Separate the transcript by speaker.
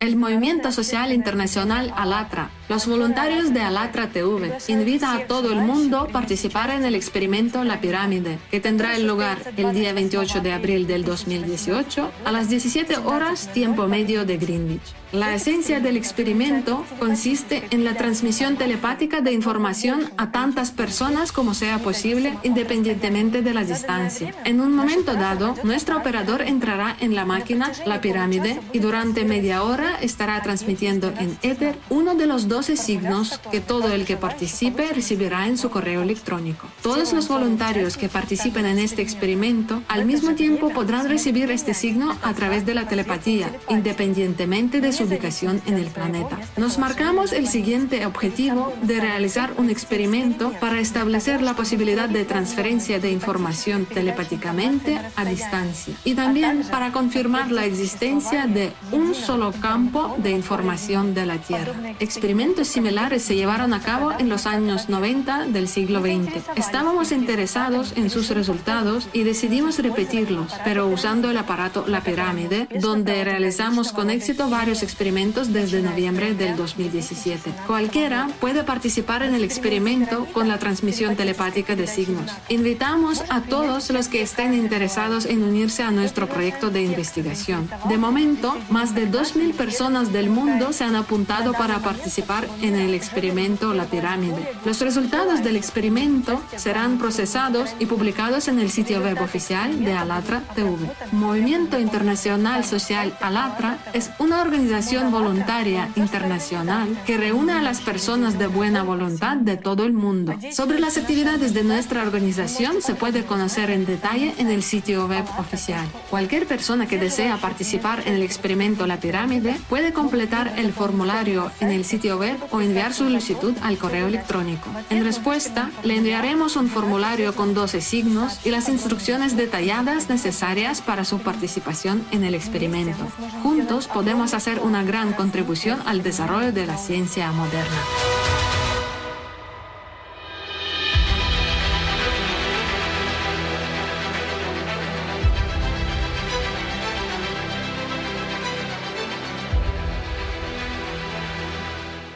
Speaker 1: El Movimiento Social Internacional Alatra, los voluntarios de Alatra TV, invita a todo el mundo a participar en el experimento La Pirámide, que tendrá lugar el día 28 de abril del 2018 a las 17 horas tiempo medio de Greenwich. La esencia del experimento consiste en la transmisión telepática de información a tantas personas como sea posible independientemente de la distancia. En un momento dado, nuestro operador entrará en la máquina, la pirámide, y durante media hora estará transmitiendo en Ether uno de los 12 signos que todo el que participe recibirá en su correo electrónico. Todos los voluntarios que participen en este experimento al mismo tiempo podrán recibir este signo a través de la telepatía, independientemente de su ubicación en el planeta. Nos marcamos el siguiente objetivo de realizar un experimento para establecer la posibilidad de transferencia de información telepáticamente a distancia y también para confirmar la existencia de un solo campo de información de la Tierra. Experimentos similares se llevaron a cabo en los años 90 del siglo XX. Estábamos interesados en sus resultados y decidimos repetirlos, pero usando el aparato La Pirámide, donde realizamos con éxito varios experimentos desde noviembre del 2017. Cualquiera puede participar en el experimento con la transmisión telepática de signos. Invitamos a todos los que estén interesados en unirse a nuestro proyecto de investigación. De momento, más de 2.000 personas del mundo se han apuntado para participar en el experimento La Pirámide. Los resultados del experimento serán procesados y publicados en el sitio web oficial de Alatra TV. Movimiento Internacional Social Alatra es una organización voluntaria internacional que reúne a las personas de buena voluntad de todo el mundo. Sobre las actividades de nuestra organización se puede conocer en detalle en el sitio web oficial. Cualquier persona que desea participar en el experimento La Pirámide puede completar el formulario en el sitio web o enviar su solicitud al correo electrónico. En respuesta, le enviaremos un formulario con 12 signos y las instrucciones detalladas necesarias para su participación en el experimento. Juntos podemos hacer una gran contribución al desarrollo de la ciencia moderna.